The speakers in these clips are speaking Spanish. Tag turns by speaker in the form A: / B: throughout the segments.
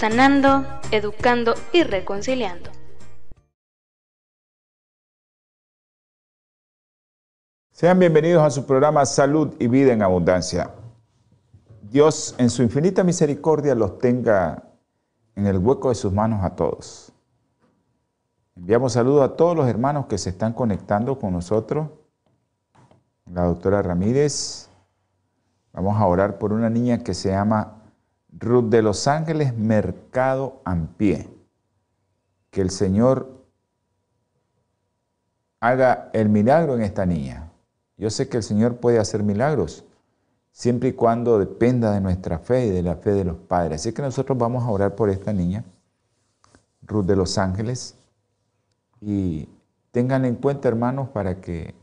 A: sanando, educando y reconciliando.
B: Sean bienvenidos a su programa Salud y Vida en Abundancia. Dios en su infinita misericordia los tenga en el hueco de sus manos a todos. Enviamos saludos a todos los hermanos que se están conectando con nosotros. La doctora Ramírez. Vamos a orar por una niña que se llama Ruth de Los Ángeles, Mercado Pie. Que el Señor haga el milagro en esta niña. Yo sé que el Señor puede hacer milagros siempre y cuando dependa de nuestra fe y de la fe de los padres. Así que nosotros vamos a orar por esta niña, Ruth de Los Ángeles, y tengan en cuenta, hermanos, para que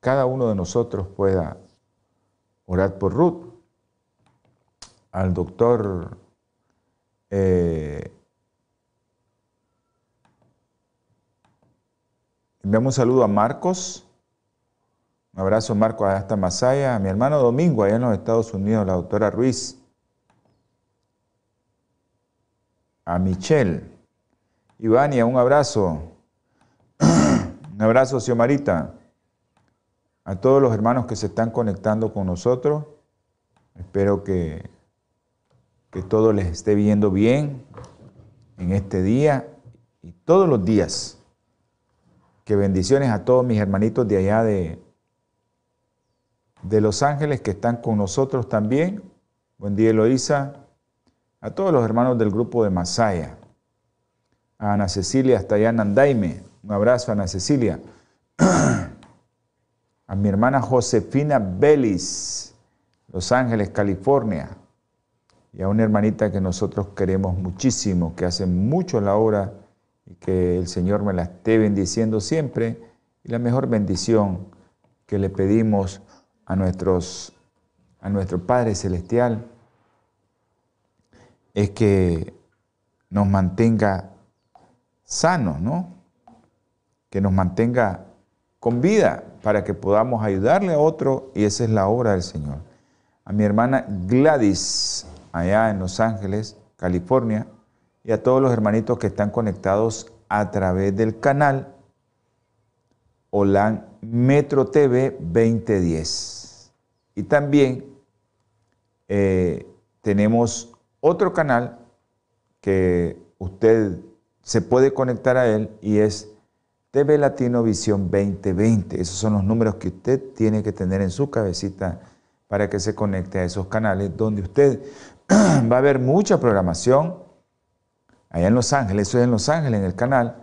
B: cada uno de nosotros pueda orar por Ruth al doctor eh, enviamos un saludo a Marcos. Un abrazo, Marcos, hasta Masaya. A mi hermano Domingo, allá en los Estados Unidos, la doctora Ruiz. A Michelle. Ivania, un abrazo. un abrazo, Xiomarita. A todos los hermanos que se están conectando con nosotros. Espero que que todo les esté viendo bien en este día y todos los días. Que bendiciones a todos mis hermanitos de allá de, de Los Ángeles que están con nosotros también. Buen día, Eloísa. A todos los hermanos del grupo de Masaya. A Ana Cecilia hasta allá en Andaime. Un abrazo, Ana Cecilia. a mi hermana Josefina Belis, Los Ángeles, California y a una hermanita que nosotros queremos muchísimo, que hace mucho la obra y que el Señor me la esté bendiciendo siempre. Y la mejor bendición que le pedimos a, nuestros, a nuestro Padre Celestial es que nos mantenga sanos, ¿no? Que nos mantenga con vida para que podamos ayudarle a otro y esa es la obra del Señor. A mi hermana Gladys allá en Los Ángeles, California, y a todos los hermanitos que están conectados a través del canal OLAN Metro TV 2010. Y también eh, tenemos otro canal que usted se puede conectar a él y es TV Latino Visión 2020. Esos son los números que usted tiene que tener en su cabecita para que se conecte a esos canales donde usted va a haber mucha programación allá en Los Ángeles, eso es en Los Ángeles, en el canal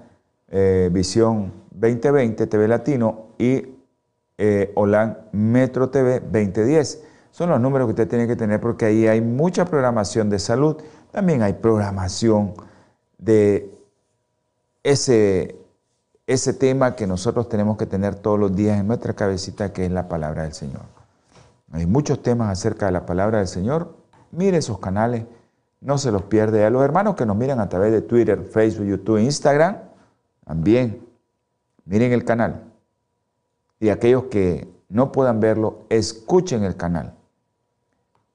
B: eh, Visión 2020, TV Latino y eh, Metro TV 2010. Son los números que usted tiene que tener porque ahí hay mucha programación de salud, también hay programación de ese, ese tema que nosotros tenemos que tener todos los días en nuestra cabecita, que es la palabra del Señor. Hay muchos temas acerca de la palabra del Señor Mire esos canales, no se los pierde. A los hermanos que nos miran a través de Twitter, Facebook, YouTube, Instagram, también miren el canal. Y aquellos que no puedan verlo, escuchen el canal.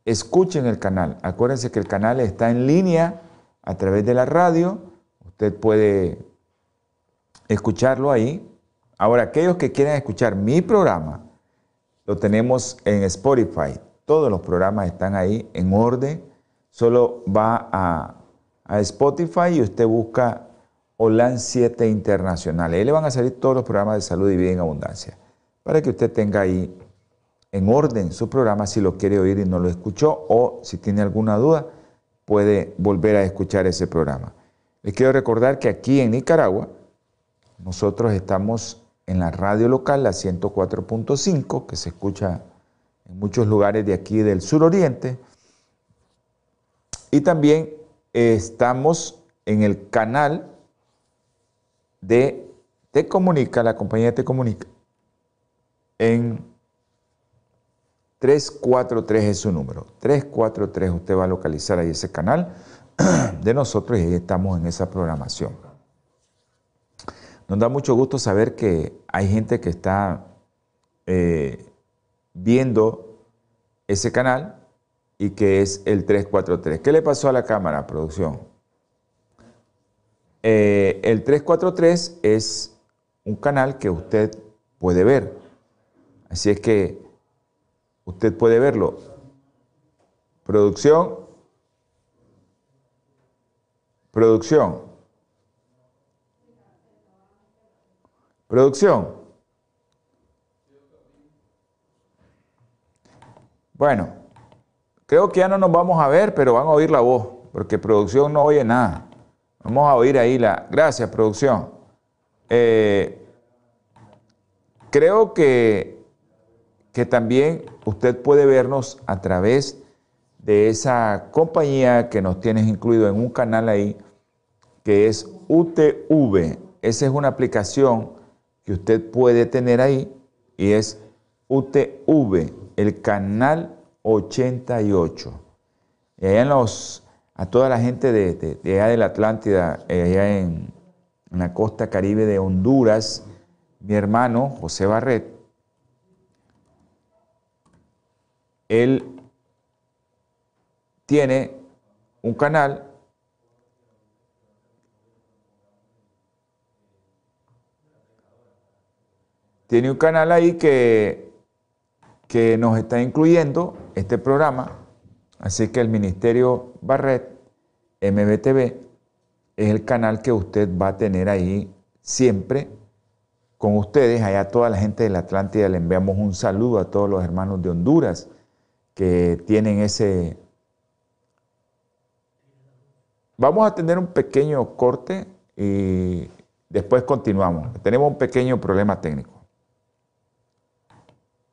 B: Escuchen el canal. Acuérdense que el canal está en línea a través de la radio. Usted puede escucharlo ahí. Ahora, aquellos que quieran escuchar mi programa, lo tenemos en Spotify. Todos los programas están ahí en orden. Solo va a, Spotify y usted busca OLAN 7 Internacional. Ahí le van a salir todos los programas de salud y vida en abundancia. Para que usted tenga ahí en orden su programa si lo quiere oír y no lo escuchó o si tiene alguna duda puede volver a escuchar ese programa. Les quiero recordar que aquí en Nicaragua nosotros estamos en la radio local, la 104.5, que se escucha en muchos lugares de aquí del suroriente. Y también estamos en el canal de Te Comunica, la compañía Te Comunica, en 343 es su número. 343 usted va a localizar ahí ese canal de nosotros y ahí estamos en esa programación. Nos da mucho gusto saber que hay gente que está eh, viendo ese canal y que es el 343. ¿Qué le pasó a la cámara, producción? Eh, el 343 es un canal que usted puede ver. Así es que usted puede verlo. Producción. Producción. Producción. Bueno, creo que ya no nos vamos a ver, pero van a oír la voz, porque producción no oye nada. Vamos a oír ahí la... Gracias, producción. Eh, creo que, que también usted puede vernos a través de esa compañía que nos tienes incluido en un canal ahí, que es UTV. Esa es una aplicación que usted puede tener ahí y es UTV el canal 88. Y allá en los, a toda la gente de, allá de la Atlántida, eh, allá en, en la costa caribe de Honduras, mi hermano José Barret, él tiene un canal tiene un canal ahí que que nos está incluyendo este programa. Así que el Ministerio Barret, MBTV, es el canal que usted va a tener ahí siempre con ustedes. Allá toda la gente de la Atlántida le enviamos un saludo a todos los hermanos de Honduras que tienen ese... Vamos a tener un pequeño corte y después continuamos. Tenemos un pequeño problema técnico.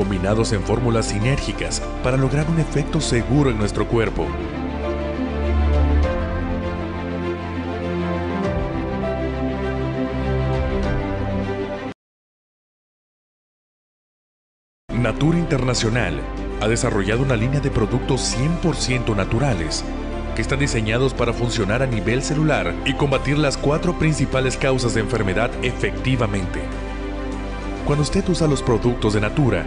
C: combinados en fórmulas sinérgicas para lograr un efecto seguro en nuestro cuerpo. Natura Internacional ha desarrollado una línea de productos 100% naturales que están diseñados para funcionar a nivel celular y combatir las cuatro principales causas de enfermedad efectivamente. Cuando usted usa los productos de Natura,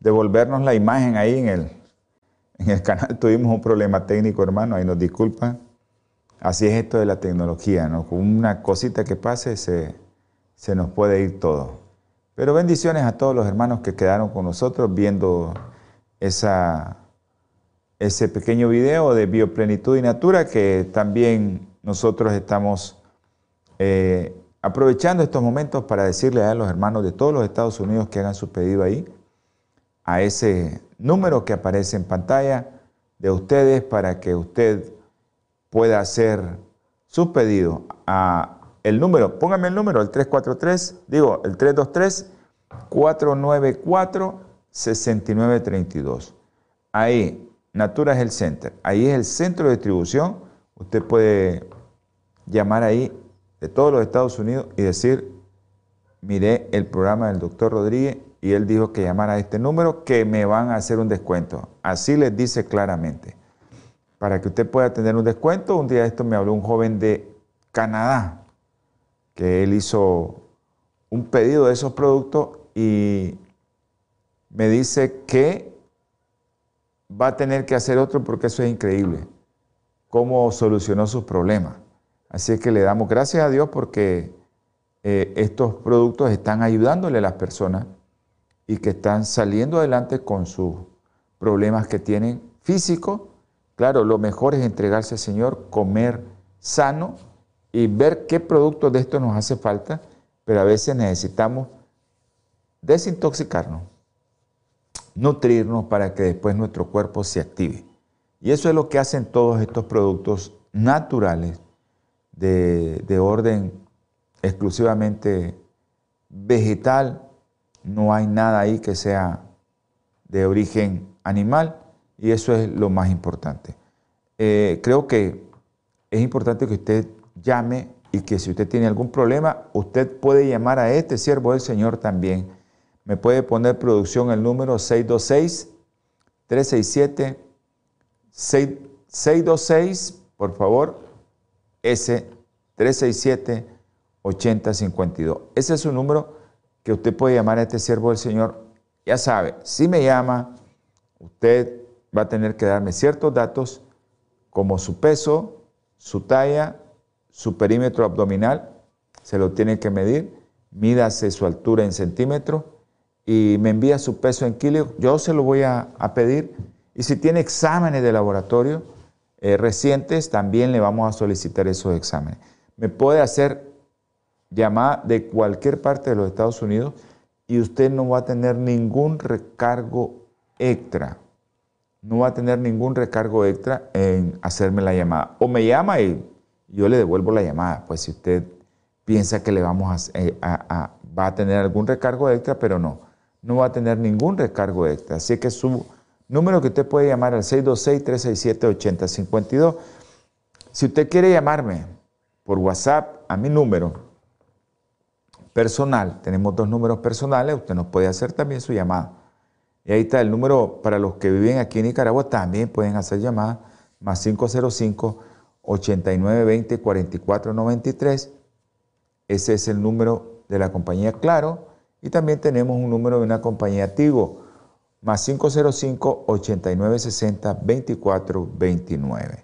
B: devolvernos la imagen ahí en el, en el canal. Tuvimos un problema técnico, hermano, ahí nos disculpan. Así es esto de la tecnología, ¿no? Con una cosita que pase se, se nos puede ir todo. Pero bendiciones a todos los hermanos que quedaron con nosotros viendo esa, ese pequeño video de Bioplenitud y Natura que también nosotros estamos eh, Aprovechando estos momentos para decirle a los hermanos de todos los Estados Unidos que hagan su pedido ahí, a ese número que aparece en pantalla de ustedes para que usted pueda hacer su pedido a el número, póngame el número, el 343, digo, el 323 494 6932. Ahí, Natura Health Center. Ahí es el centro de distribución. Usted puede llamar ahí de todos los Estados Unidos y decir, miré el programa del doctor Rodríguez y él dijo que llamara a este número que me van a hacer un descuento. Así les dice claramente. Para que usted pueda tener un descuento, un día esto me habló un joven de Canadá que él hizo un pedido de esos productos y me dice que va a tener que hacer otro porque eso es increíble, cómo solucionó sus problemas. Así que le damos gracias a Dios porque eh, estos productos están ayudándole a las personas y que están saliendo adelante con sus problemas que tienen físicos. Claro, lo mejor es entregarse al Señor, comer sano y ver qué productos de esto nos hace falta, pero a veces necesitamos desintoxicarnos, nutrirnos para que después nuestro cuerpo se active. Y eso es lo que hacen todos estos productos naturales de, de orden exclusivamente vegetal, no hay nada ahí que sea de origen animal y eso es lo más importante. Eh, creo que es importante que usted llame y que si usted tiene algún problema, usted puede llamar a este siervo del Señor también. Me puede poner producción el número 626 367 626, por favor, S 367 8052. Ese es su número que usted puede llamar a este siervo del Señor. Ya sabe, si me llama, usted va a tener que darme ciertos datos como su peso, su talla, su perímetro abdominal, se lo tiene que medir, mídase su altura en centímetros y me envía su peso en kilos, yo se lo voy a, pedir. Y si tiene exámenes de laboratorio eh, recientes, también le vamos a solicitar esos exámenes. Me puede hacer llamada de cualquier parte de los Estados Unidos y usted no va a tener ningún recargo extra. No va a tener ningún recargo extra en hacerme la llamada. O me llama y yo le devuelvo la llamada. Pues si usted piensa que le vamos a, eh, va a tener algún recargo extra, pero no. No va a tener ningún recargo extra. Así que su número que usted puede llamar al 626-367-8052. Si usted quiere llamarme por WhatsApp a mi número, personal, tenemos dos números personales, usted nos puede hacer también su llamada. Y ahí está el número para los que viven aquí en Nicaragua, también pueden hacer llamadas, más 505-8920-4493. Ese es el número de la compañía Claro. Y también tenemos un número de una compañía Tigo, más 505-8960-2429.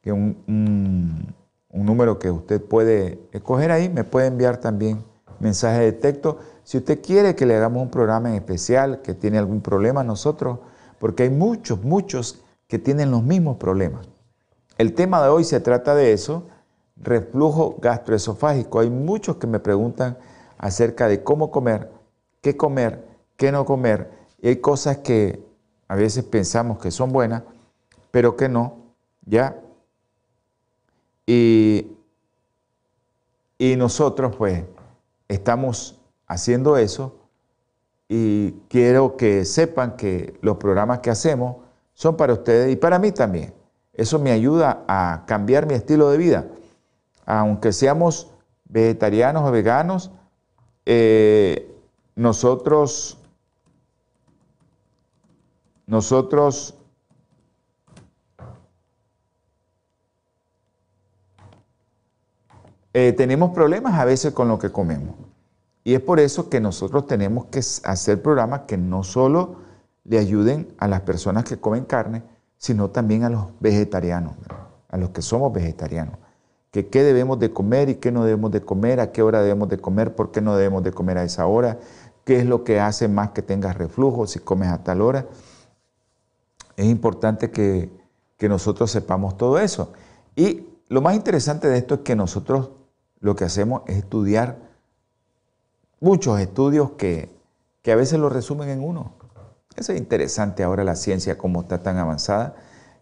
B: Que un, un, un número que usted puede escoger ahí, me puede enviar también mensaje de texto. Si usted quiere que le hagamos un programa en especial, que tiene algún problema nosotros, porque hay muchos, muchos que tienen los mismos problemas. El tema de hoy se trata de eso, reflujo gastroesofágico. Hay muchos que me preguntan acerca de cómo comer, qué comer, qué no comer. Y hay cosas que a veces pensamos que son buenas, pero que no, ¿ya? Y, y nosotros pues estamos haciendo eso y quiero que sepan que los programas que hacemos son para ustedes y para mí también. Eso me ayuda a cambiar mi estilo de vida. Aunque seamos vegetarianos o veganos, eh, nosotros, nosotros Eh, tenemos problemas a veces con lo que comemos. Y es por eso que nosotros tenemos que hacer programas que no solo le ayuden a las personas que comen carne, sino también a los vegetarianos, a los que somos vegetarianos. Que qué debemos de comer y qué no debemos de comer, a qué hora debemos de comer, por qué no debemos de comer a esa hora, qué es lo que hace más que tengas reflujo si comes a tal hora. Es importante que, que nosotros sepamos todo eso. Y lo más interesante de esto es que nosotros lo que hacemos es estudiar muchos estudios que, a veces lo resumen en uno. Eso es interesante ahora la ciencia como está tan avanzada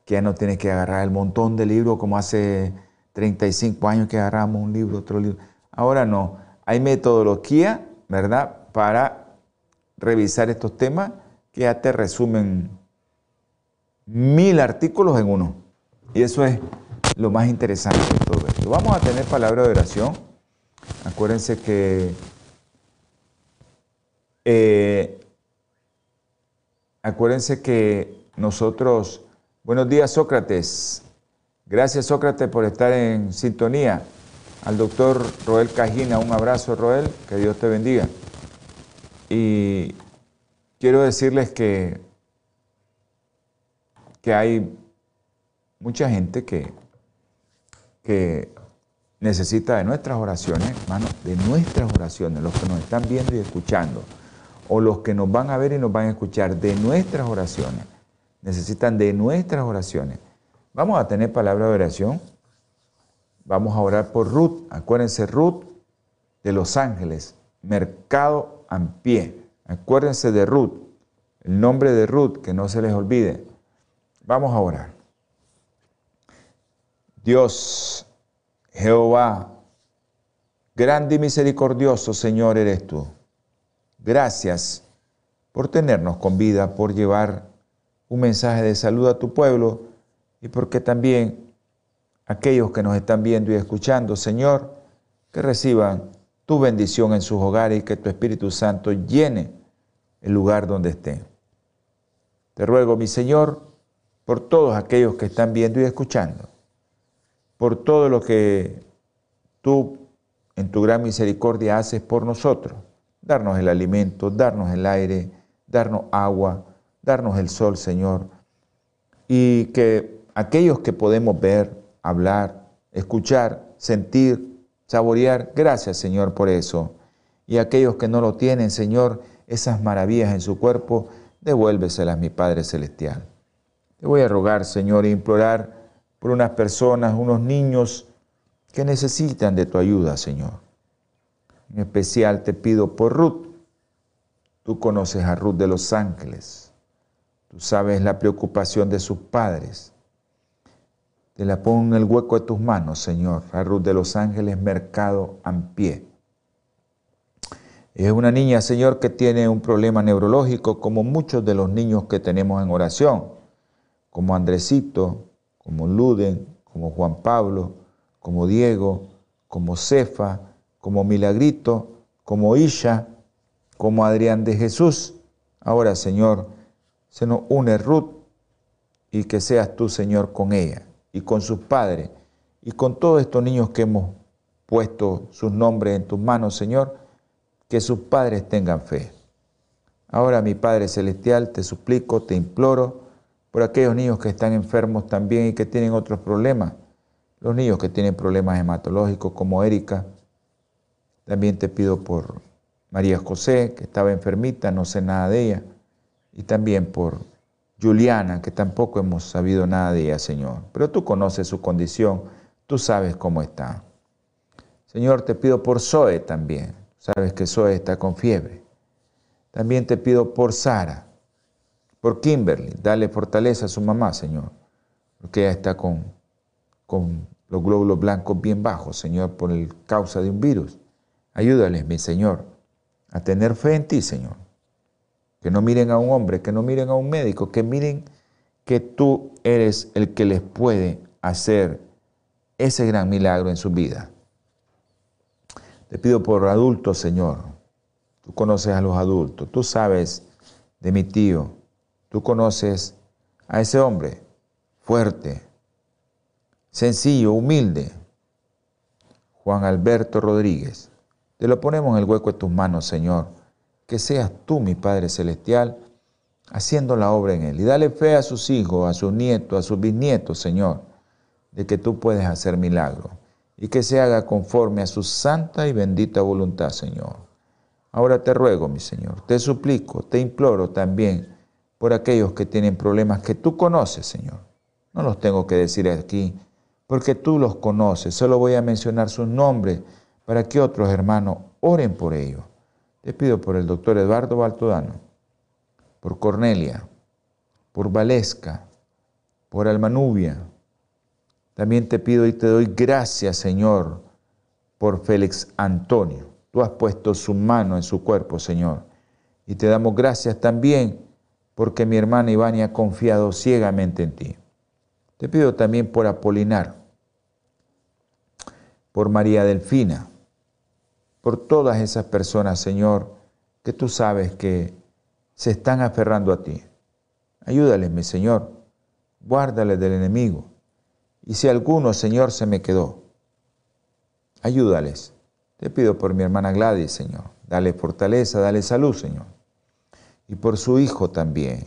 B: que ya no tienes que agarrar el montón de libros como hace 35 años que agarramos un libro, otro libro. Ahora no, hay metodología, ¿verdad?, para revisar estos temas que ya te resumen mil artículos en uno. Y eso es lo más interesante de todo esto. Vamos a tener palabra de oración. Acuérdense que eh, acuérdense que nosotros, buenos días Sócrates, gracias Sócrates por estar en sintonía. al doctor Roel Cajina. Un abrazo, Roel, que Dios te bendiga. Y quiero decirles que, que hay mucha gente que, que necesita de nuestras oraciones, hermano, de nuestras oraciones, los que nos están viendo y escuchando, o los que nos van a ver y nos van a escuchar, de nuestras oraciones. Necesitan de nuestras oraciones. Vamos a tener palabra de oración. Vamos a orar por Ruth. Acuérdense, Ruth de Los Ángeles, Mercado en pie. Acuérdense de Ruth, el nombre de Ruth, que no se les olvide. Vamos a orar. Dios, Jehová, grande y misericordioso Señor eres tú. Gracias por tenernos con vida, por llevar un mensaje de salud a tu pueblo y porque también aquellos que nos están viendo y escuchando, Señor, que reciban tu bendición en sus hogares y que tu Espíritu Santo llene el lugar donde estén. Te ruego, mi Señor, por todos aquellos que están viendo y escuchando, por todo lo que tú en tu gran misericordia haces por nosotros, darnos el alimento, darnos el aire, darnos agua, darnos el sol, Señor, y que aquellos que podemos ver, hablar, escuchar, sentir, saborear, gracias, Señor, por eso. Y aquellos que no lo tienen, Señor, esas maravillas en su cuerpo, devuélveselas, mi Padre Celestial. Te voy a rogar, Señor, e implorar por unas personas, unos niños que necesitan de tu ayuda, Señor. En especial te pido por Ruth. Tú conoces a Ruth de los Ángeles. Tú sabes la preocupación de sus padres. Te la pongo en el hueco de tus manos, Señor. A Ruth de los Ángeles, mercado pie. Es una niña, Señor, que tiene un problema neurológico, como muchos de los niños que tenemos en oración, como Andresito, como Luden, como Juan Pablo, como Diego, como Cefa, como Milagrito, como Isha, como Adrián de Jesús. Ahora, Señor, se nos une Ruth y que seas tú, Señor, con ella y con sus padres y con todos estos niños que hemos puesto sus nombres en tus manos, Señor, que sus padres tengan fe. Ahora, mi Padre Celestial, te suplico, te imploro por aquellos niños que están enfermos también y que tienen otros problemas. Los niños que tienen problemas hematológicos como Erika. También te pido por María José, que estaba enfermita, no sé nada de ella. Y también por Juliana, que tampoco hemos sabido nada de ella, Señor. Pero tú conoces su condición, tú sabes cómo está. Señor, te pido por Zoe también. Sabes que Zoe está con fiebre. También te pido por Sara, por Kimberly. Dale fortaleza a su mamá, Señor, porque ella está con, con los glóbulos blancos bien bajos, Señor, por el causa de un virus. Ayúdales, mi Señor, a tener fe en ti, Señor. Que no miren a un hombre, que no miren a un médico, que miren que tú eres el que les puede hacer ese gran milagro en su vida. Te pido por adultos, Señor. Tú conoces a los adultos. Tú sabes de mi tío. Tú conoces a ese hombre fuerte, sencillo, humilde. Juan Alberto Rodríguez. Te lo ponemos en el hueco de tus manos, Señor. Que seas tú, mi Padre Celestial, haciendo la obra en él. Y dale fe a sus hijos, a sus nietos, a sus bisnietos, Señor, de que tú puedes hacer milagros y que se haga conforme a su santa y bendita voluntad, Señor. Ahora te ruego, mi Señor, te suplico, te imploro también por aquellos que tienen problemas que tú conoces, Señor. No los tengo que decir aquí, porque tú los conoces. Solo voy a mencionar sus nombres para que otros hermanos oren por ellos. Te pido por el doctor Eduardo Baltodano, por Cornelia, por Valesca, por Almanubia, también te pido y te doy gracias, Señor, por Félix Antonio. Tú has puesto su mano en su cuerpo, Señor. Y te damos gracias también porque mi hermana Ivania ha confiado ciegamente en ti. Te pido también por Apolinar, por María Delfina, por todas esas personas, Señor, que tú sabes que se están aferrando a ti. Ayúdales, mi Señor, guárdales del enemigo. Y si alguno, Señor, se me quedó, Ayúdales. Te pido por mi hermana Gladys, Señor. Dale fortaleza, dale salud, Señor. Y por su hijo también,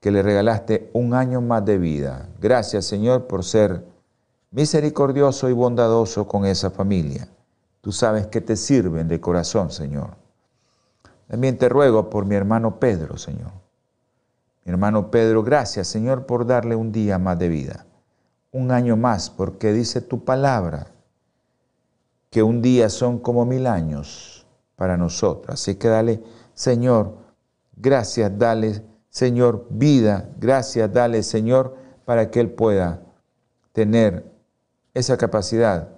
B: que le regalaste un año más de vida. Gracias, Señor, por ser misericordioso y bondadoso con esa familia. Tú sabes que te sirven de corazón, Señor. También te ruego por mi hermano Pedro, Señor. Mi hermano Pedro, gracias, Señor, por darle un día más de vida. Un año más, porque dice tu palabra que un día son como mil años para nosotros. Así que dale, Señor, gracias, dale, Señor, vida. Gracias, dale, Señor, para que Él pueda tener esa capacidad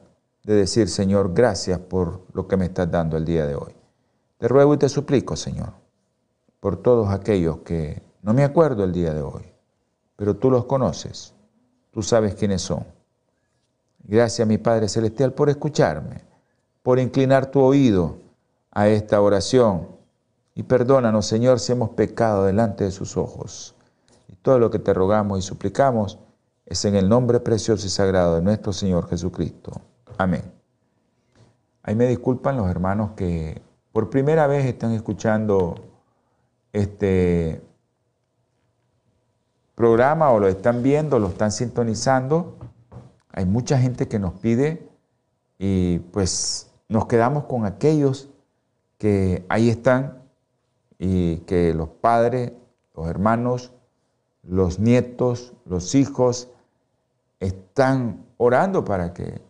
B: de decir, Señor, gracias por lo que me estás dando el día de hoy. Te ruego y te suplico, Señor, por todos aquellos que no me acuerdo el día de hoy, pero tú los conoces, tú sabes quiénes son. Gracias, mi Padre Celestial, por escucharme, por inclinar tu oído a esta oración. Y perdónanos, Señor, si hemos pecado delante de sus ojos. Y todo lo que te rogamos y suplicamos es en el nombre precioso y sagrado de nuestro Señor Jesucristo. Amén. Ahí me disculpan los hermanos que por primera vez están escuchando este programa o lo están viendo, lo están sintonizando. Hay mucha gente que nos pide y pues nos quedamos con aquellos que ahí están y que los padres, los hermanos, los nietos, los hijos están orando para que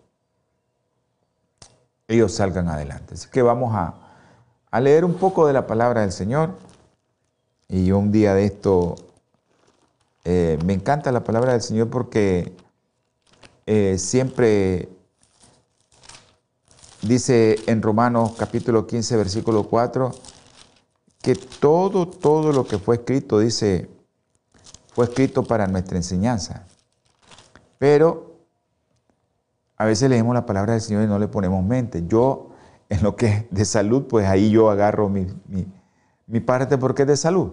B: ellos salgan adelante. Así que vamos a, leer un poco de la palabra del Señor. Y un día de esto, eh, me encanta la palabra del Señor porque eh, siempre dice en Romanos capítulo 15, versículo 4, que todo, todo lo que fue escrito, dice, fue escrito para nuestra enseñanza. Pero a veces leemos la palabra del Señor y no le ponemos mente. Yo, en lo que es de salud, pues ahí yo agarro mi, parte porque es de salud.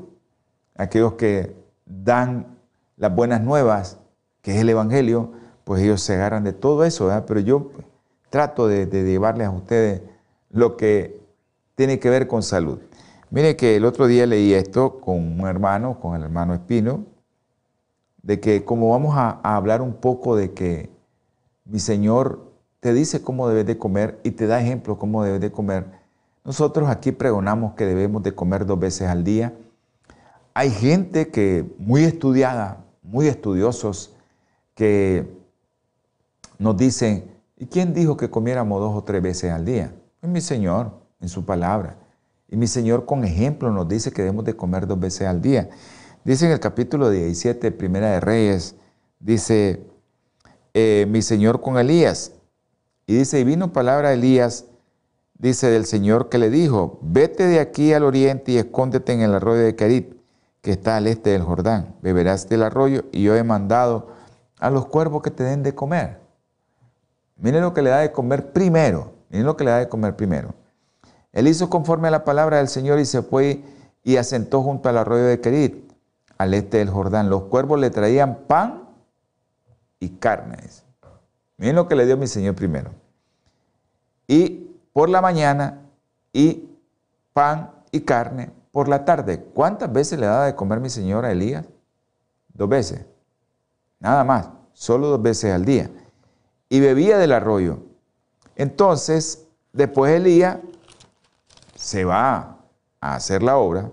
B: Aquellos que dan las buenas nuevas, que es el Evangelio, pues ellos se agarran de todo eso, ¿verdad? Pero yo pues, trato de, de, llevarles a ustedes lo que tiene que ver con salud. Mire que el otro día leí esto con un hermano, con el hermano Espino, de que como vamos a, hablar un poco de que mi Señor te dice cómo debes de comer y te da ejemplo cómo debes de comer. Nosotros aquí pregonamos que debemos de comer dos veces al día. Hay gente que muy estudiada, muy estudiosos, que nos dicen, ¿y quién dijo que comiéramos dos o tres veces al día? Es mi Señor, en su palabra. Y mi Señor con ejemplo nos dice que debemos de comer dos veces al día. Dice en el capítulo 17, Primera de Reyes, dice, eh, mi Señor con Elías. Y dice, y vino palabra a Elías, dice del Señor que le dijo, vete de aquí al oriente y escóndete en el arroyo de Carit, que está al este del Jordán. Beberás del arroyo y yo he mandado a los cuervos que te den de comer. Miren lo que le da de comer primero. Miren lo que le da de comer primero. Él hizo conforme a la palabra del Señor y se fue y asentó junto al arroyo de Kerit al este del Jordán. Los cuervos le traían pan y carnes. Miren lo que le dio mi Señor primero. Y por la mañana y pan y carne por la tarde. ¿Cuántas veces le daba de comer mi Señor a Elías? Dos veces. Nada más. Solo dos veces al día. Y bebía del arroyo. Entonces, después Elías se va a hacer la obra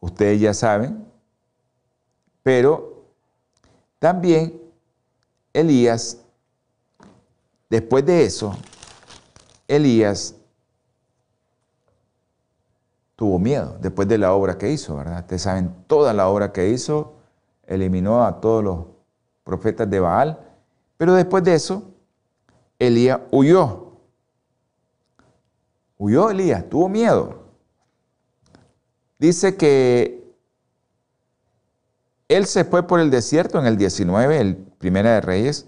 B: ustedes ya saben, pero también Elías, después de eso, Elías tuvo miedo después de la obra que hizo, ¿verdad? Ustedes saben toda la obra que hizo, eliminó a todos los profetas de Baal, pero después de eso, Elías huyó. Huyó Elías, tuvo miedo. Dice que él se fue por el desierto en el 19, el Primera de Reyes.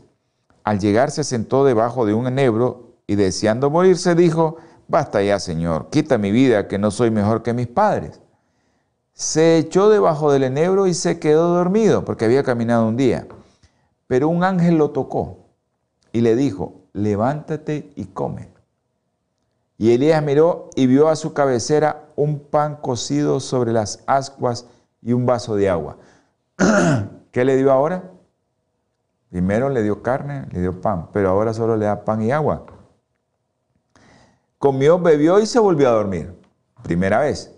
B: Al llegar se sentó debajo de un enebro y deseando morirse dijo, basta ya, Señor, quita mi vida, que no soy mejor que mis padres. Se echó debajo del enebro y se quedó dormido porque había caminado un día. Pero un ángel lo tocó y le dijo, levántate y come. Y Elías miró y vio a su cabecera un pan cocido sobre las ascuas y un vaso de agua. ¿Qué le dio ahora? Primero le dio carne, le dio pan, pero ahora solo le da pan y agua. Comió, bebió y se volvió a dormir. Primera vez.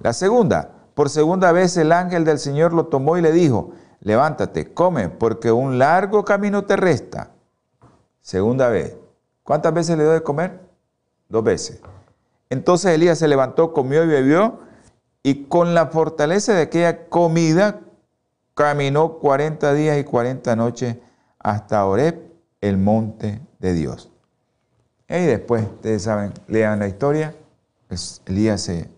B: La segunda, por segunda vez el ángel del Señor lo tomó y le dijo, levántate, come, porque un largo camino te resta. Segunda vez. ¿Cuántas veces le dio de comer? Dos veces. Entonces Elías se levantó, comió y bebió, y con la fortaleza de aquella comida caminó 40 días y 40 noches hasta Oreb, el monte de Dios. Y después, ustedes saben, lean la historia, pues Elías se,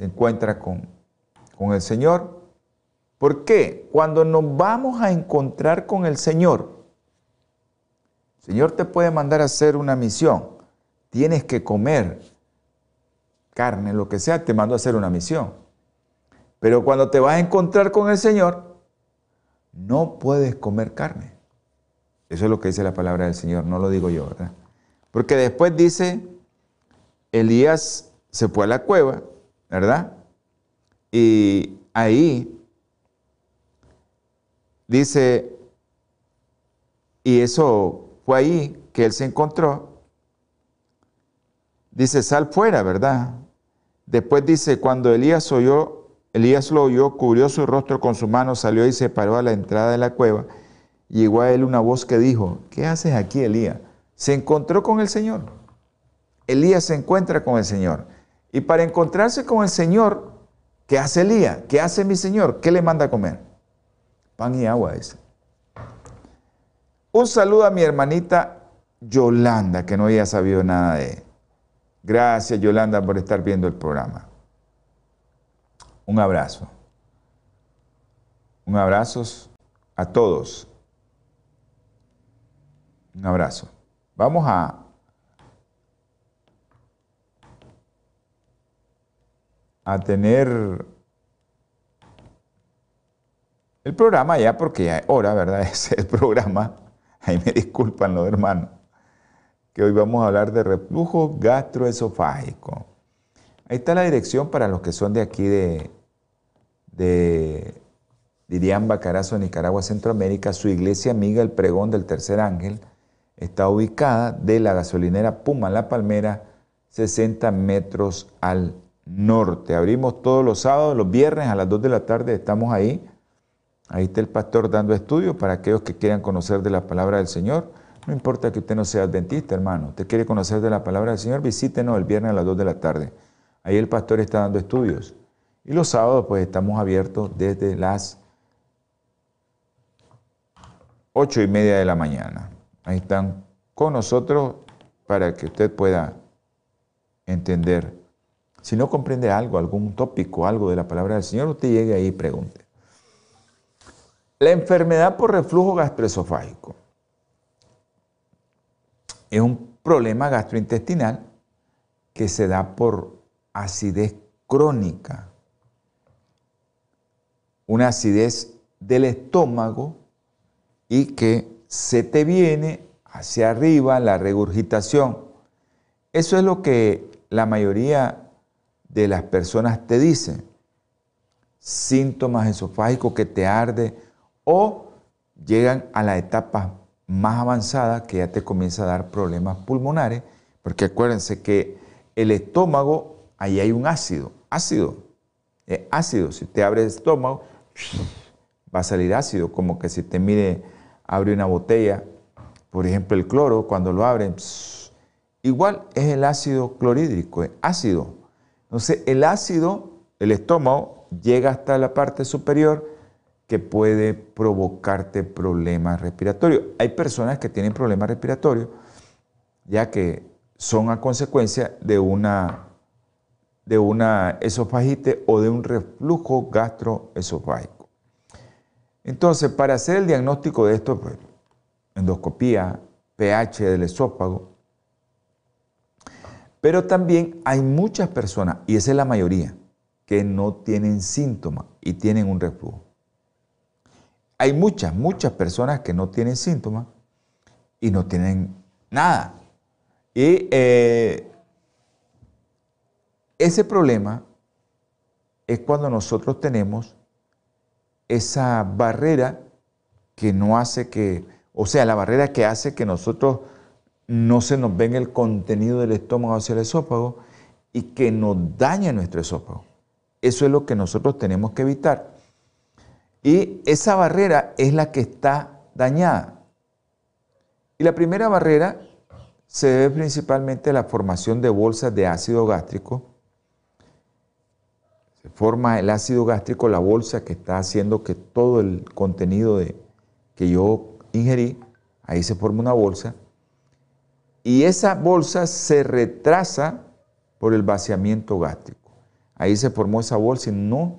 B: encuentra con, con el Señor. ¿Por qué? Cuando nos vamos a encontrar con el Señor, el Señor te puede mandar a hacer una misión. Tienes que comer carne, lo que sea, te mando a hacer una misión. Pero cuando te vas a encontrar con el Señor, no puedes comer carne. Eso es lo que dice la palabra del Señor, no lo digo yo, ¿verdad? Porque después dice, Elías se fue a la cueva, ¿verdad? Y ahí dice, y eso fue ahí que él se encontró, dice, sal fuera, ¿verdad? Después dice, cuando Elías oyó Elías lo oyó, cubrió su rostro con su mano, salió y se paró a la entrada de la cueva. Llegó a él una voz que dijo, ¿qué haces aquí, Elías? Se encontró con el Señor. Elías se encuentra con el Señor. Y para encontrarse con el Señor, ¿qué hace Elías? ¿Qué hace mi Señor? ¿Qué le manda a comer? Pan y agua, dice. Un saludo a mi hermanita Yolanda, que no había sabido nada de él. Gracias, Yolanda, por estar viendo el programa. Un abrazo. Un abrazo a todos. Un abrazo. Vamos a a tener el programa ya porque ya es hora, ¿verdad? Es el programa. Ahí me disculpan los hermanos. Que hoy vamos a hablar de reflujo gastroesofágico. Ahí está la dirección para los que son de aquí de, de Dirián Bacarazo, Nicaragua, Centroamérica, su iglesia amiga, el pregón del tercer ángel, está ubicada de la gasolinera Puma La Palmera, 60 metros al norte. Abrimos todos los sábados, los viernes a las 2 de la tarde, estamos ahí. Ahí está el pastor dando estudios para aquellos que quieran conocer de la palabra del Señor. No importa que usted no sea adventista, hermano. Usted quiere conocer de la palabra del Señor, visítenos el viernes a las 2 de la tarde. Ahí el pastor está dando estudios. Y los sábados pues estamos abiertos desde las ocho y media de la mañana. Ahí están con nosotros para que usted pueda entender. Si no comprende algo, algún tópico, algo de la palabra del Señor, usted llegue ahí y pregunte. La enfermedad por reflujo gastroesofágico es un problema gastrointestinal que se da por acidez crónica una acidez del estómago y que se te viene hacia arriba la regurgitación. Eso es lo que la mayoría de las personas te dicen. Síntomas esofágicos que te arde o llegan a la etapa más avanzada que ya te comienza a dar problemas pulmonares, porque acuérdense que el estómago, ahí hay un ácido, ácido, es ácido, si te abre el estómago, va a salir ácido, como que si te mire, abre una botella, por ejemplo el cloro, cuando lo abren, igual es el ácido clorhídrico, es ácido. Entonces el ácido, el estómago, llega hasta la parte superior que puede provocarte problemas respiratorios. Hay personas que tienen problemas respiratorios ya que son a consecuencia de una de una esofagite o de un reflujo gastroesofágico. Entonces, para hacer el diagnóstico de esto, pues, endoscopía, pH del esófago, pero también hay muchas personas, y esa es la mayoría, que no tienen síntomas y tienen un reflujo. Hay muchas, muchas personas que no tienen síntomas y no tienen nada. Y eh, ese problema es cuando nosotros tenemos esa barrera que no hace que, o sea, la barrera que hace que nosotros no se nos venga el contenido del estómago hacia el esófago y que nos daña nuestro esófago. Eso es lo que nosotros tenemos que evitar. Y esa barrera es la que está dañada. Y la primera barrera se debe principalmente a la formación de bolsas de ácido gástrico. Forma el ácido gástrico, la bolsa que está haciendo que todo el contenido de, que yo ingerí, ahí se forma una bolsa. Y esa bolsa se retrasa por el vaciamiento gástrico. Ahí se formó esa bolsa y no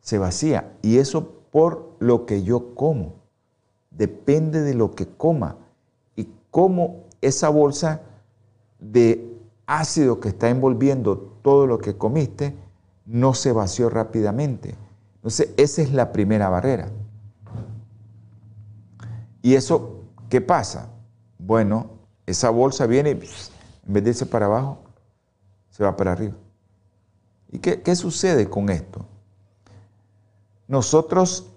B: se vacía. Y eso por lo que yo como. Depende de lo que coma y cómo esa bolsa de ácido que está envolviendo todo lo que comiste no se vació rápidamente. Entonces, esa es la primera barrera. ¿Y eso qué pasa? Bueno, esa bolsa viene y en vez de irse para abajo, se va para arriba. ¿Y qué, qué sucede con esto? Nosotros,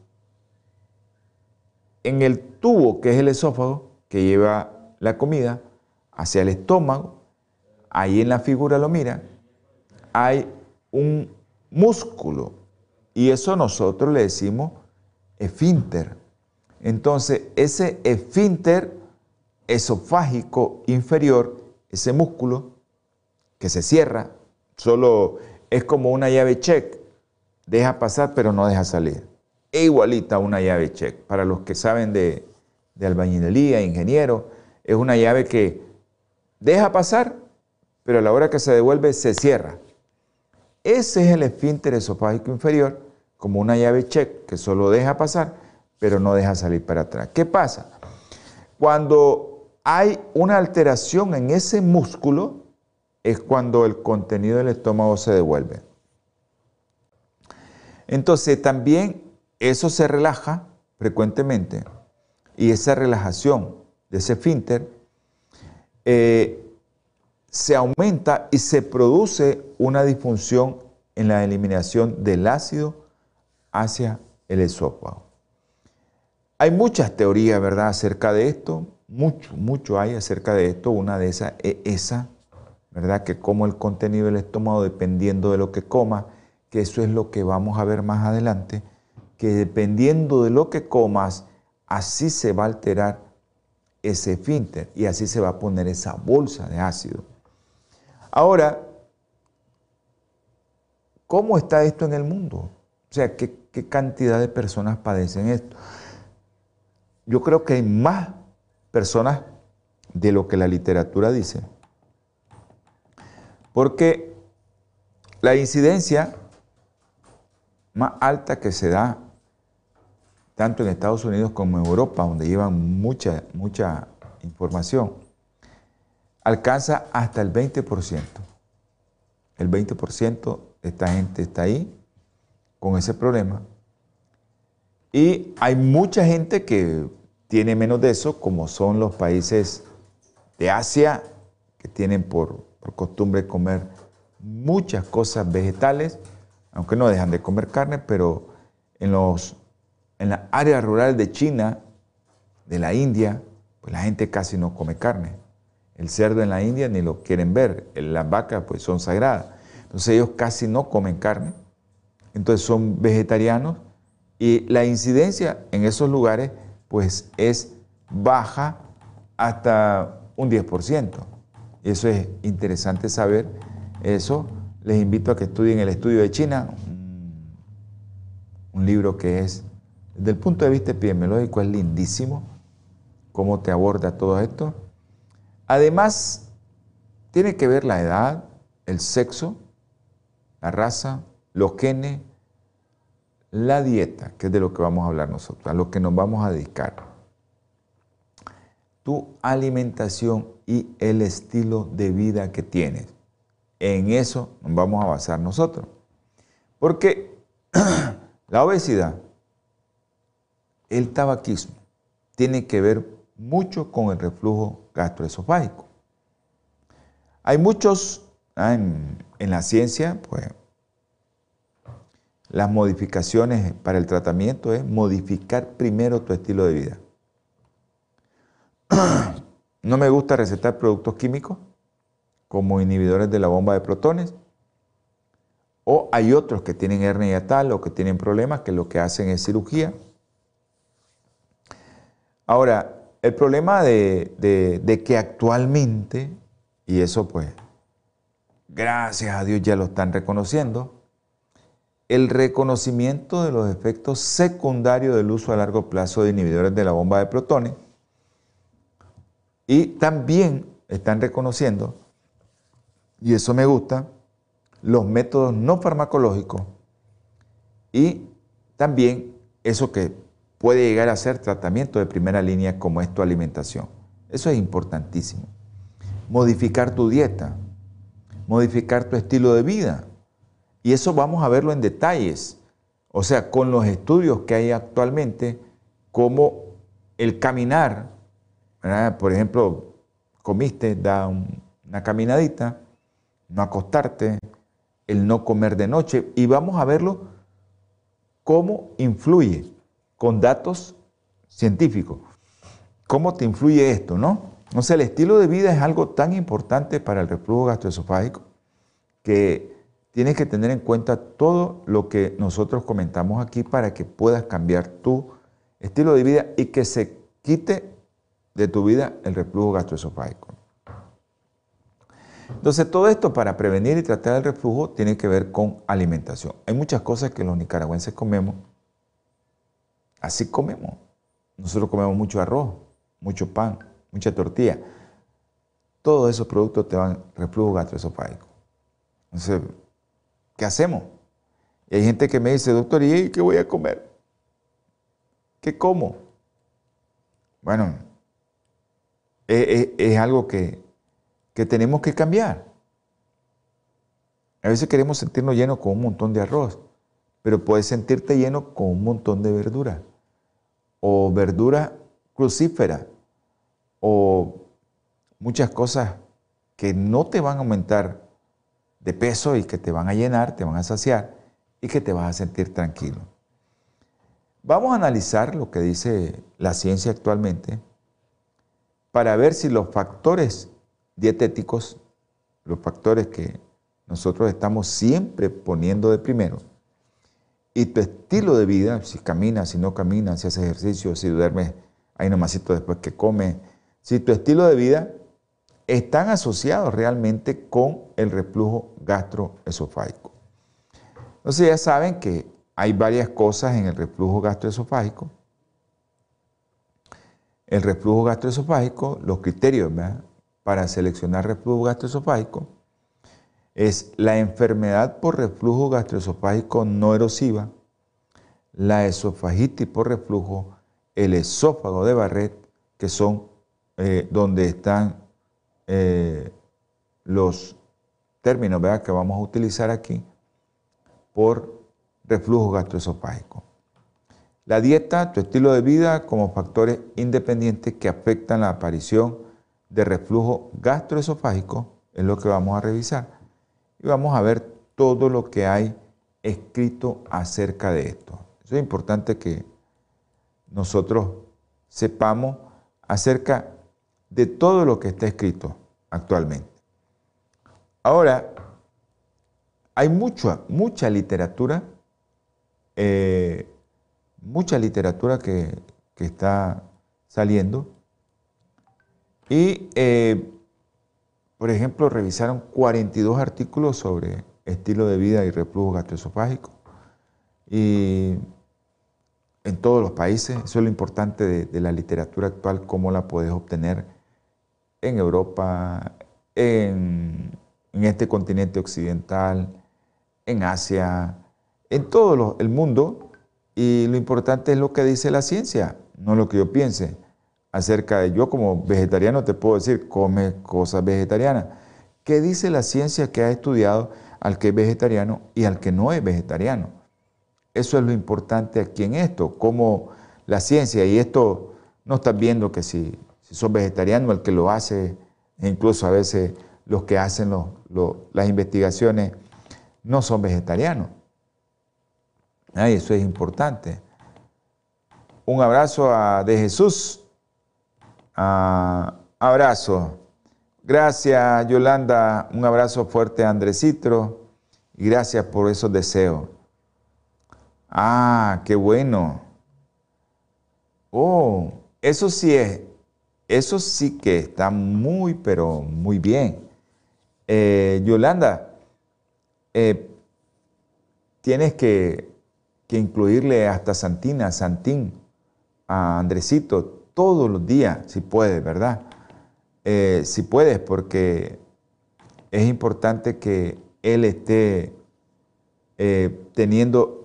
B: en el tubo que es el esófago, que lleva la comida hacia el estómago, ahí en la figura lo mira, hay un músculo y eso nosotros le decimos esfínter. Entonces, ese esfínter esofágico inferior, ese músculo que se cierra, solo es como una llave check, deja pasar pero no deja salir. E igualita una llave check. Para los que saben de, de albañilería, ingeniero, es una llave que deja pasar, pero a la hora que se devuelve se cierra. Ese es el esfínter esofágico inferior, como una llave check que solo deja pasar, pero no deja salir para atrás. ¿Qué pasa? Cuando hay una alteración en ese músculo, es cuando el contenido del estómago se devuelve. Entonces también eso se relaja frecuentemente y esa relajación de ese esfínter, eh, se aumenta y se produce una disfunción en la eliminación del ácido hacia el esófago. Hay muchas teorías, ¿verdad?, acerca de esto, mucho, mucho hay acerca de esto. Una de esas es esa, ¿verdad?, que como el contenido del estómago, dependiendo de lo que coma, que eso es lo que vamos a ver más adelante, que dependiendo de lo que comas, así se va a alterar ese esfínter y así se va a poner esa bolsa de ácido. Ahora, ¿cómo está esto en el mundo? O sea, ¿qué, cantidad de personas padecen esto? Yo creo que hay más personas de lo que la literatura dice. Porque la incidencia más alta que se da tanto en Estados Unidos como en Europa, donde llevan mucha, mucha información, alcanza hasta el 20%. El 20% de esta gente está ahí con ese problema. Y hay mucha gente que tiene menos de eso, como son los países de Asia, que tienen por, por costumbre comer muchas cosas vegetales, aunque no dejan de comer carne, pero en los en la área rural de China, de la India, pues la gente casi no come carne. El cerdo en la India ni lo quieren ver, las vacas pues son sagradas. Entonces ellos casi no comen carne, entonces son vegetarianos y la incidencia en esos lugares pues es baja hasta un 10%. Eso es interesante saber eso. Les invito a que estudien el estudio de China, un libro que es desde el punto de vista epidemiológico es lindísimo cómo te aborda todo esto. Además, tiene que ver la edad, el sexo, la raza, los genes, la dieta, que es de lo que vamos a hablar nosotros, a lo que nos vamos a dedicar. Tu alimentación y el estilo de vida que tienes. En eso nos vamos a basar nosotros. Porque la obesidad el tabaquismo tiene que ver mucho con el reflujo gastroesofágico. Hay muchos ah, en, en, la ciencia, pues las modificaciones para el tratamiento es modificar primero tu estilo de vida. No me gusta recetar productos químicos como inhibidores de la bomba de protones. O hay otros que tienen hernia tal o que tienen problemas que lo que hacen es cirugía. Ahora, el problema de, que actualmente, y eso pues, gracias a Dios ya lo están reconociendo, el reconocimiento de los efectos secundarios del uso a largo plazo de inhibidores de la bomba de protones y también están reconociendo, y eso me gusta, los métodos no farmacológicos y también eso que puede llegar a ser tratamiento de primera línea como es tu alimentación. Eso es importantísimo. Modificar tu dieta, modificar tu estilo de vida. Y eso vamos a verlo en detalles. O sea, con los estudios que hay actualmente, como el caminar por ejemplo, comiste, da una caminadita, no acostarte, el no comer de noche, y vamos a verlo cómo influye con datos científicos. ¿Cómo te influye esto, no? O el estilo de vida es algo tan importante para el reflujo gastroesofágico que tienes que tener en cuenta todo lo que nosotros comentamos aquí para que puedas cambiar tu estilo de vida y que se quite de tu vida el reflujo gastroesofágico. Entonces, todo esto para prevenir y tratar el reflujo tiene que ver con alimentación. Hay muchas cosas que los nicaragüenses comemos. Así comemos. Nosotros comemos mucho arroz, mucho pan, mucha tortilla. Todos esos productos te van reflujo gastroesofágico. Entonces, ¿qué hacemos? Y hay gente que me dice, doctor, ¿y qué voy a comer? ¿Qué como? Bueno, es, algo que, tenemos que cambiar. A veces queremos sentirnos llenos con un montón de arroz, pero puedes sentirte lleno con un montón de verdura, o verdura crucífera, o muchas cosas que no te van a aumentar de peso y que te van a llenar, te van a saciar y que te vas a sentir tranquilo. Vamos a analizar lo que dice la ciencia actualmente para ver si los factores dietéticos, los factores que nosotros estamos siempre poniendo de primero, y tu estilo de vida, si caminas, si no caminas, si haces ejercicio, si duermes ahí nomasito después que comes, si tu estilo de vida están asociados realmente con el reflujo gastroesofágico. Entonces ya saben que hay varias cosas en el reflujo gastroesofágico el reflujo gastroesofágico, los criterios para seleccionar reflujo gastroesofágico es la enfermedad por reflujo gastroesofágico no erosiva, la esofagitis por reflujo, el esófago de Barrett, que son eh, donde están eh, los términos que vamos a utilizar aquí por reflujo gastroesofágico. La dieta, tu estilo de vida como factores independientes que afectan la aparición de reflujo gastroesofágico es lo que vamos a revisar. Y vamos a ver todo lo que hay escrito acerca de esto. es importante que nosotros sepamos acerca de todo lo que está escrito actualmente. Ahora, hay mucha, mucha literatura eh, mucha literatura que, está saliendo. Y, eh, por ejemplo, revisaron 42 artículos sobre estilo de vida y reflujo gastroesofágico. Y en todos los países, eso es lo importante de, la literatura actual, cómo la puedes obtener en Europa, en, este continente occidental, en Asia, en todo el mundo, y lo importante es lo que dice la ciencia, no lo que yo piense. Acerca de yo como vegetariano te puedo decir, come cosas vegetarianas. ¿Qué dice la ciencia que ha estudiado al que es vegetariano y al que no es vegetariano? Eso es lo importante aquí en esto, como la ciencia, y esto no estás viendo que si si son vegetarianos, el que lo hace, e incluso a veces los que hacen las investigaciones no son vegetarianos. Ay, eso es importante. Un abrazo de Jesús. Abrazo. Gracias, Yolanda. Un abrazo fuerte a Andresitro. Y gracias por esos deseos. Ah, qué bueno. Oh, eso sí es, eso sí que está muy, pero muy bien. Eh, Yolanda, eh, tienes que, incluirle hasta Santina, Santín, a Andresito todos los días, si puedes, ¿verdad? Eh, si puedes, porque es importante que él esté teniendo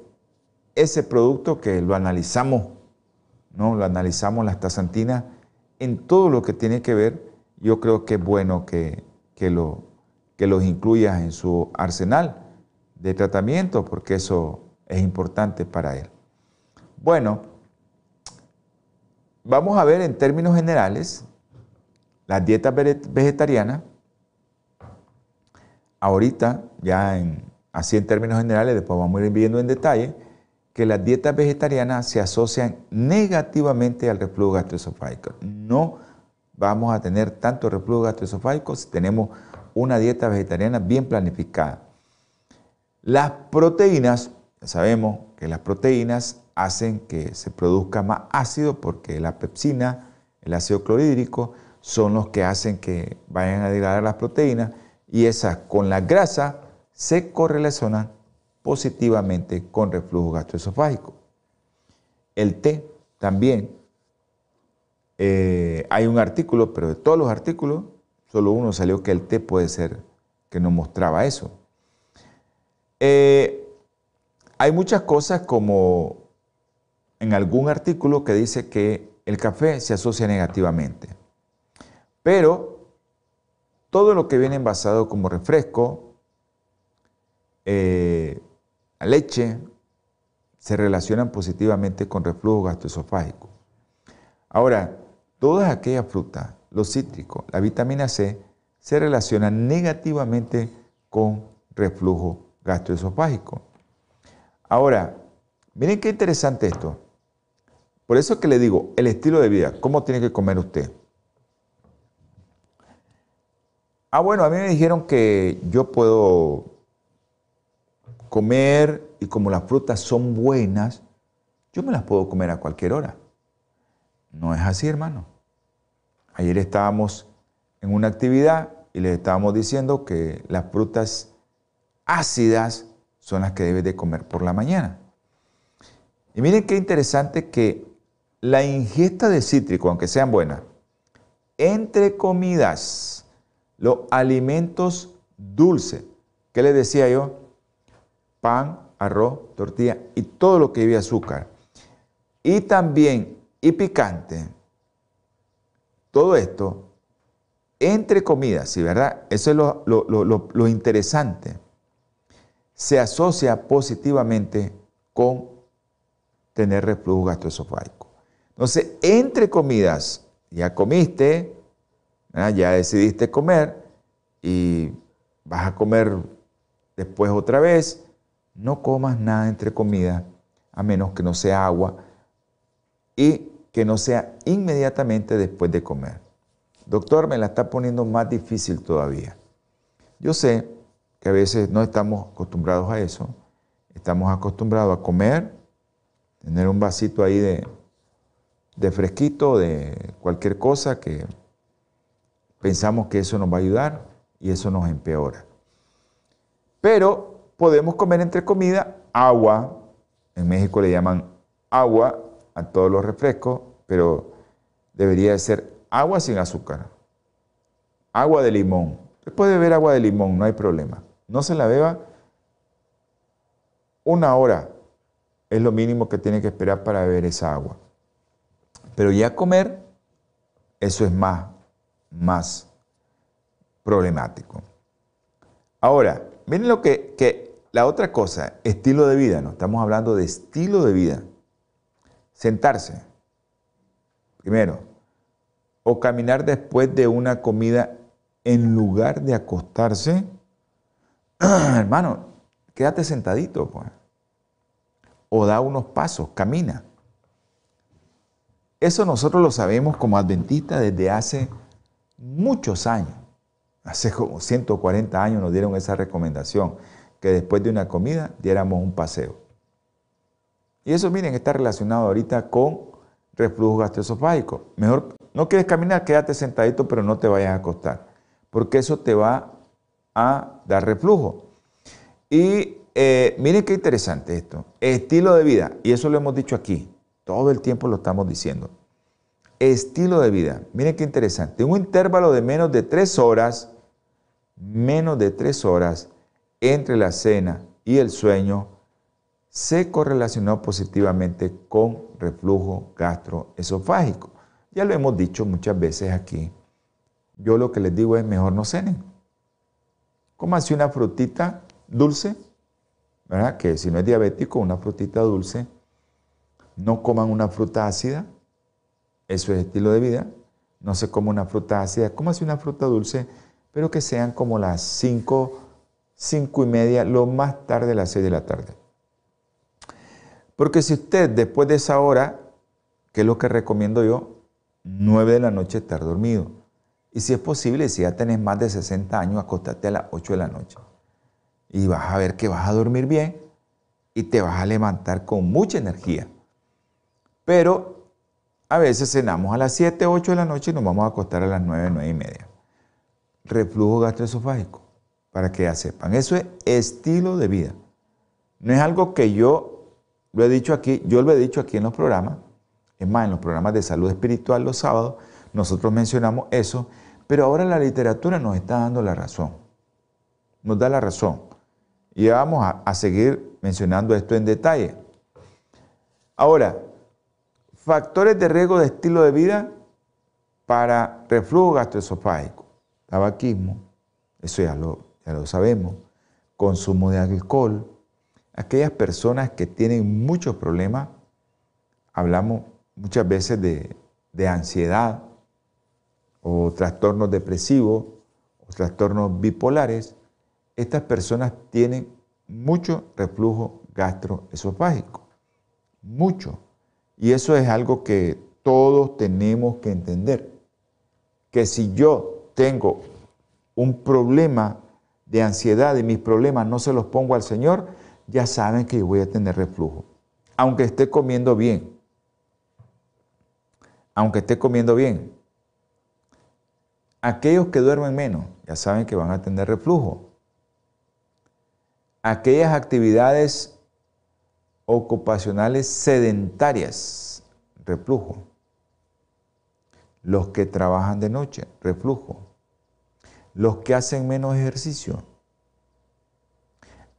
B: ese producto que lo analizamos, ¿no? Lo analizamos las tasantinas en todo lo que tiene que ver. Yo creo que es bueno que, lo, que los incluyas en su arsenal de tratamiento, porque eso es importante para él. Bueno, vamos a ver en términos generales las dietas vegetarianas. Ahorita, ya en, así en términos generales, después vamos a ir viendo en detalle, que las dietas vegetarianas se asocian negativamente al reflujo gastroesofágico. No vamos a tener tanto reflujo gastroesofágico si tenemos una dieta vegetariana bien planificada. Las proteínas, ya sabemos que las proteínas hacen que se produzca más ácido porque la pepsina, el ácido clorhídrico, son los que hacen que vayan a degradar las proteínas y esas con la grasa se correlacionan positivamente con reflujo gastroesofágico. El té también. Eh, hay un artículo, pero de todos los artículos, solo uno salió que el té puede ser, que nos mostraba eso. Eh, hay muchas cosas como en algún artículo que dice que el café se asocia negativamente. Pero todo lo que viene envasado como refresco, eh, leche se relacionan positivamente con reflujo gastroesofágico. Ahora, todas aquellas frutas, los cítricos, la vitamina C, se relacionan negativamente con reflujo gastroesofágico. Ahora, miren qué interesante esto. Por eso que le digo, el estilo de vida, ¿cómo tiene que comer usted? Ah, bueno, a mí me dijeron que yo puedo comer y como las frutas son buenas, yo me las puedo comer a cualquier hora. No es así, hermano. Ayer estábamos en una actividad y les estábamos diciendo que las frutas ácidas son las que debes de comer por la mañana. Y miren qué interesante que la ingesta de cítrico, aunque sean buenas, entre comidas, los alimentos dulces, ¿qué les decía yo? pan, arroz, tortilla y todo lo que lleve azúcar. Y también, y picante. Todo esto entre comidas, ¿sí verdad? Eso es lo, lo interesante. Se asocia positivamente con tener reflujo gastroesofágico. Entonces, entre comidas, ya comiste, ya decidiste comer y vas a comer después otra vez no comas nada entre comida a menos que no sea agua y que no sea inmediatamente después de comer. Doctor, me la está poniendo más difícil todavía. Yo sé que a veces no estamos acostumbrados a eso. Estamos acostumbrados a comer, tener un vasito ahí de, de fresquito, de cualquier cosa que pensamos que eso nos va a ayudar y eso nos empeora. Pero podemos comer entre comida agua. En México le llaman agua a todos los refrescos, pero debería de ser agua sin azúcar. Agua de limón. Puede beber agua de limón, no hay problema. No se la beba una hora. Es lo mínimo que tiene que esperar para beber esa agua. Pero ya comer, eso es más, más problemático. Ahora, miren lo que, que, la otra cosa, estilo de vida, ¿no? Estamos hablando de estilo de vida. Sentarse. Primero, o caminar después de una comida en lugar de acostarse, hermano, quédate sentadito, pues. O da unos pasos, camina. Eso nosotros lo sabemos como adventistas desde hace muchos años. Hace como 140 años nos dieron esa recomendación, que después de una comida diéramos un paseo. Y eso, miren, está relacionado ahorita con reflujo gastroesofágico. Mejor, no quieres caminar, quédate sentadito, pero no te vayas a acostar, porque eso te va a dar reflujo. Y eh, miren qué interesante esto. Estilo de vida, y eso lo hemos dicho aquí, todo el tiempo lo estamos diciendo. Estilo de vida, miren qué interesante. Un intervalo de menos de tres horas, menos de tres horas entre la cena y el sueño se correlacionó positivamente con reflujo gastroesofágico. Ya lo hemos dicho muchas veces aquí. Yo lo que les digo es mejor no cenen. así una frutita dulce, ¿verdad? Que si no es diabético, una frutita dulce. No coman una fruta ácida. Eso es estilo de vida. No se come una fruta ácida. así una fruta dulce, pero que sean como las 5, 5 y media, lo más tarde las 6 de la tarde. Porque si usted después de esa hora, que es lo que recomiendo yo, 9 de la noche estar dormido. Y si es posible, si ya tenés más de 60 años, acostate a las 8 de la noche. Y vas a ver que vas a dormir bien y te vas a levantar con mucha energía. Pero a veces cenamos a las 7, 8 de la noche y nos vamos a acostar a las 9, 9 y media. Reflujo gastroesofágico, para que ya sepan. Eso es estilo de vida. No es algo que yo lo he dicho aquí, yo lo he dicho aquí en los programas, es más, en los programas de salud espiritual los sábados, nosotros mencionamos eso, pero ahora la literatura nos está dando la razón, nos da la razón. Y vamos a, a seguir mencionando esto en detalle. Ahora, factores de riesgo de estilo de vida para reflujo gastroesofágico, tabaquismo, eso ya lo, ya lo sabemos, consumo de alcohol, aquellas personas que tienen muchos problemas, hablamos muchas veces de, ansiedad o trastornos depresivos o trastornos bipolares, estas personas tienen mucho reflujo gastroesofágico, mucho. Y eso es algo que todos tenemos que entender, que si yo tengo un problema de ansiedad y mis problemas no se los pongo al Señor, ya saben que voy a tener reflujo. Aunque esté comiendo bien. Aunque esté comiendo bien. Aquellos que duermen menos, ya saben que van a tener reflujo. Aquellas actividades ocupacionales sedentarias, reflujo. Los que trabajan de noche, reflujo. Los que hacen menos ejercicio,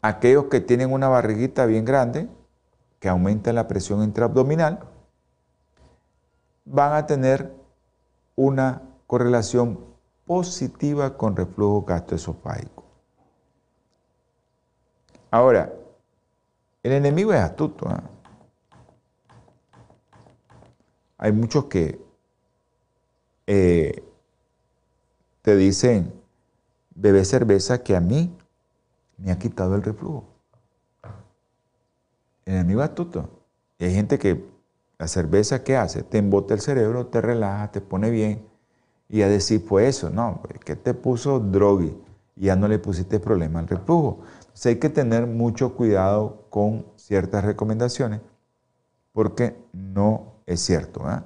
B: aquellos que tienen una barriguita bien grande, que aumenta la presión intraabdominal, van a tener una correlación positiva con reflujo gastroesofágico. Ahora, el enemigo es astuto. ¿eh? Hay muchos que eh, te dicen, bebe cerveza que a mí me ha quitado el reflujo. El enemigo astuto. Y hay gente que la cerveza, ¿qué hace? Te embota el cerebro, te relaja, te pone bien. Y a decir, pues eso, no, que te puso drogui y ya no le pusiste problema al reflujo. Entonces hay que tener mucho cuidado con ciertas recomendaciones porque no es cierto. ¿eh?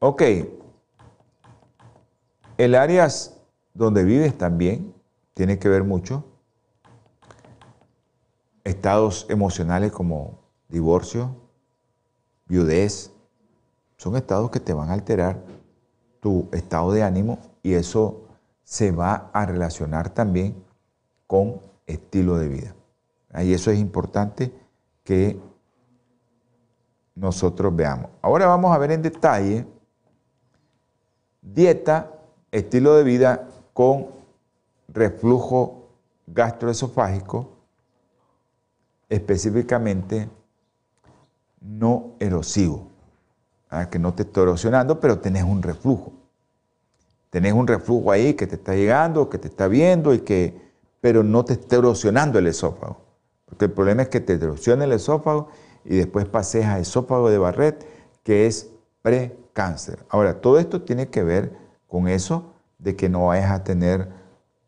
B: Ok, el áreas donde vives también tiene que ver mucho. Estados emocionales como divorcio, viudez, son estados que te van a alterar tu estado de ánimo y eso se va a relacionar también con estilo de vida. Y eso es importante que nosotros veamos. Ahora vamos a ver en detalle dieta, estilo de vida con reflujo gastroesofágico, específicamente no erosivo. para que no te esté erosionando, pero tenés un reflujo. Tenés un reflujo ahí que te está llegando, que te está viendo, y que, pero no te está erosionando el esófago. Porque el problema es que te erosiona el esófago y después pases a esófago de Barrett, que es precáncer. Ahora, todo esto tiene que ver con eso de que no vayas a tener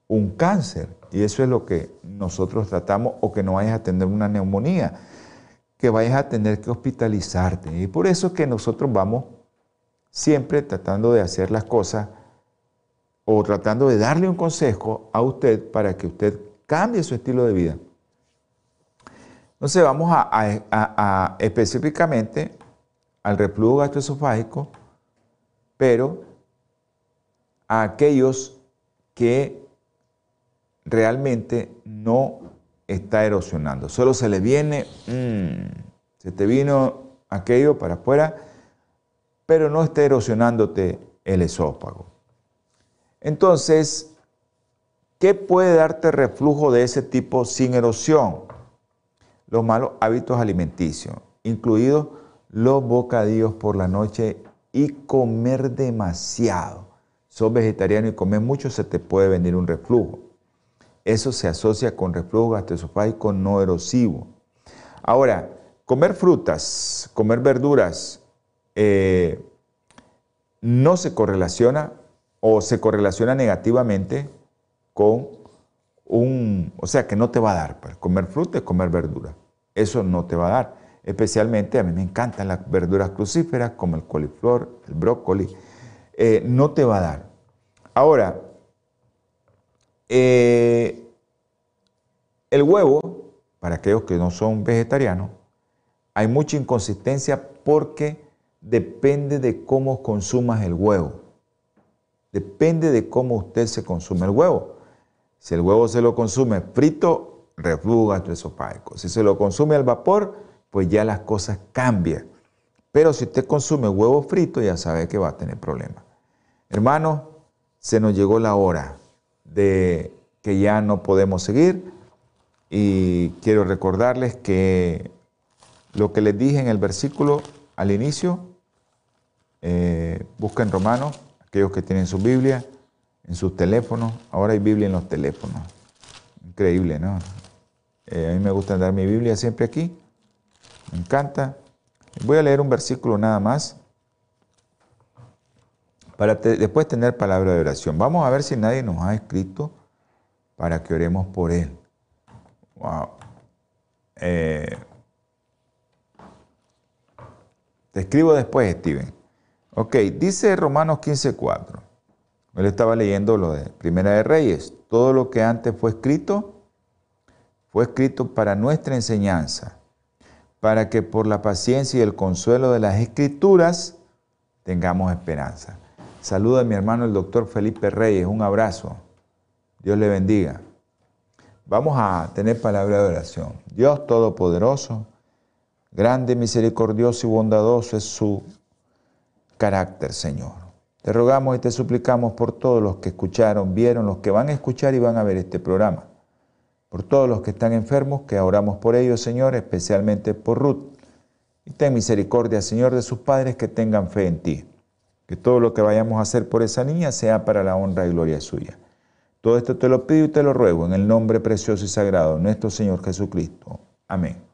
B: un cáncer. Y eso es lo que nosotros tratamos, o que no vayas a tener una neumonía, que vayas a tener que hospitalizarte. Y por eso es que nosotros vamos siempre tratando de hacer las cosas o tratando de darle un consejo a usted para que usted cambie su estilo de vida. Entonces vamos a, específicamente al reflujo gastroesofágico, pero a aquellos que realmente no está erosionando. Solo se le viene, mm, se te vino aquello para afuera, pero no está erosionándote el esófago. Entonces, ¿qué puede darte reflujo de ese tipo sin erosión? Los malos hábitos alimenticios, incluidos los bocadillos por la noche y comer demasiado. Sos vegetariano y comes mucho, se te puede venir un reflujo. Eso se asocia con reflujo gastroesofágico no erosivo. Ahora, comer frutas, comer verduras, eh, no se correlaciona o se correlaciona negativamente con un, o sea, que no te va a dar, pues, comer fruta y comer verdura. Eso no te va a dar. Especialmente a mí me encantan las verduras crucíferas como el coliflor, el brócoli. Eh, no te va a dar. Ahora, eh, el huevo, para aquellos que no son vegetarianos, hay mucha inconsistencia porque depende de cómo consumas el huevo. Depende de cómo usted se consume el huevo. Si el huevo se lo consume frito, reflujo gastroesofágico. Si se lo consume al vapor, pues ya las cosas cambian. Pero si usted consume huevo frito, ya sabe que va a tener problemas. Hermanos, se nos llegó la hora de que ya no podemos seguir y quiero recordarles que lo que les dije en el versículo al inicio, eh, busquen Romanos aquellos que tienen su Biblia en sus teléfonos. Ahora hay Biblia en los teléfonos. Increíble, ¿no? Eh, a mí me gusta dar mi Biblia siempre aquí. Me encanta. Voy a leer un versículo nada más para después tener palabra de oración. Vamos a ver si nadie nos ha escrito para que oremos por él. Wow. Eh, te escribo después, Steven. Ok, dice Romanos 15:4. Él estaba leyendo lo de Primera de Reyes. Todo lo que antes fue escrito, fue escrito para nuestra enseñanza, para que por la paciencia y el consuelo de las escrituras tengamos esperanza. Saluda a mi hermano el doctor Felipe Reyes. Un abrazo. Dios le bendiga. Vamos a tener palabra de oración. Dios Todopoderoso, grande, misericordioso y bondadoso es su carácter, Señor. Te rogamos y te suplicamos por todos los que escucharon, vieron, los que van a escuchar y van a ver este programa. Por todos los que están enfermos, que oramos por ellos, Señor, especialmente por Ruth. Y ten misericordia, Señor, de sus padres que tengan fe en ti. Que todo lo que vayamos a hacer por esa niña sea para la honra y gloria suya. Todo esto te lo pido y te lo ruego en el nombre precioso y sagrado de nuestro Señor Jesucristo. Amén.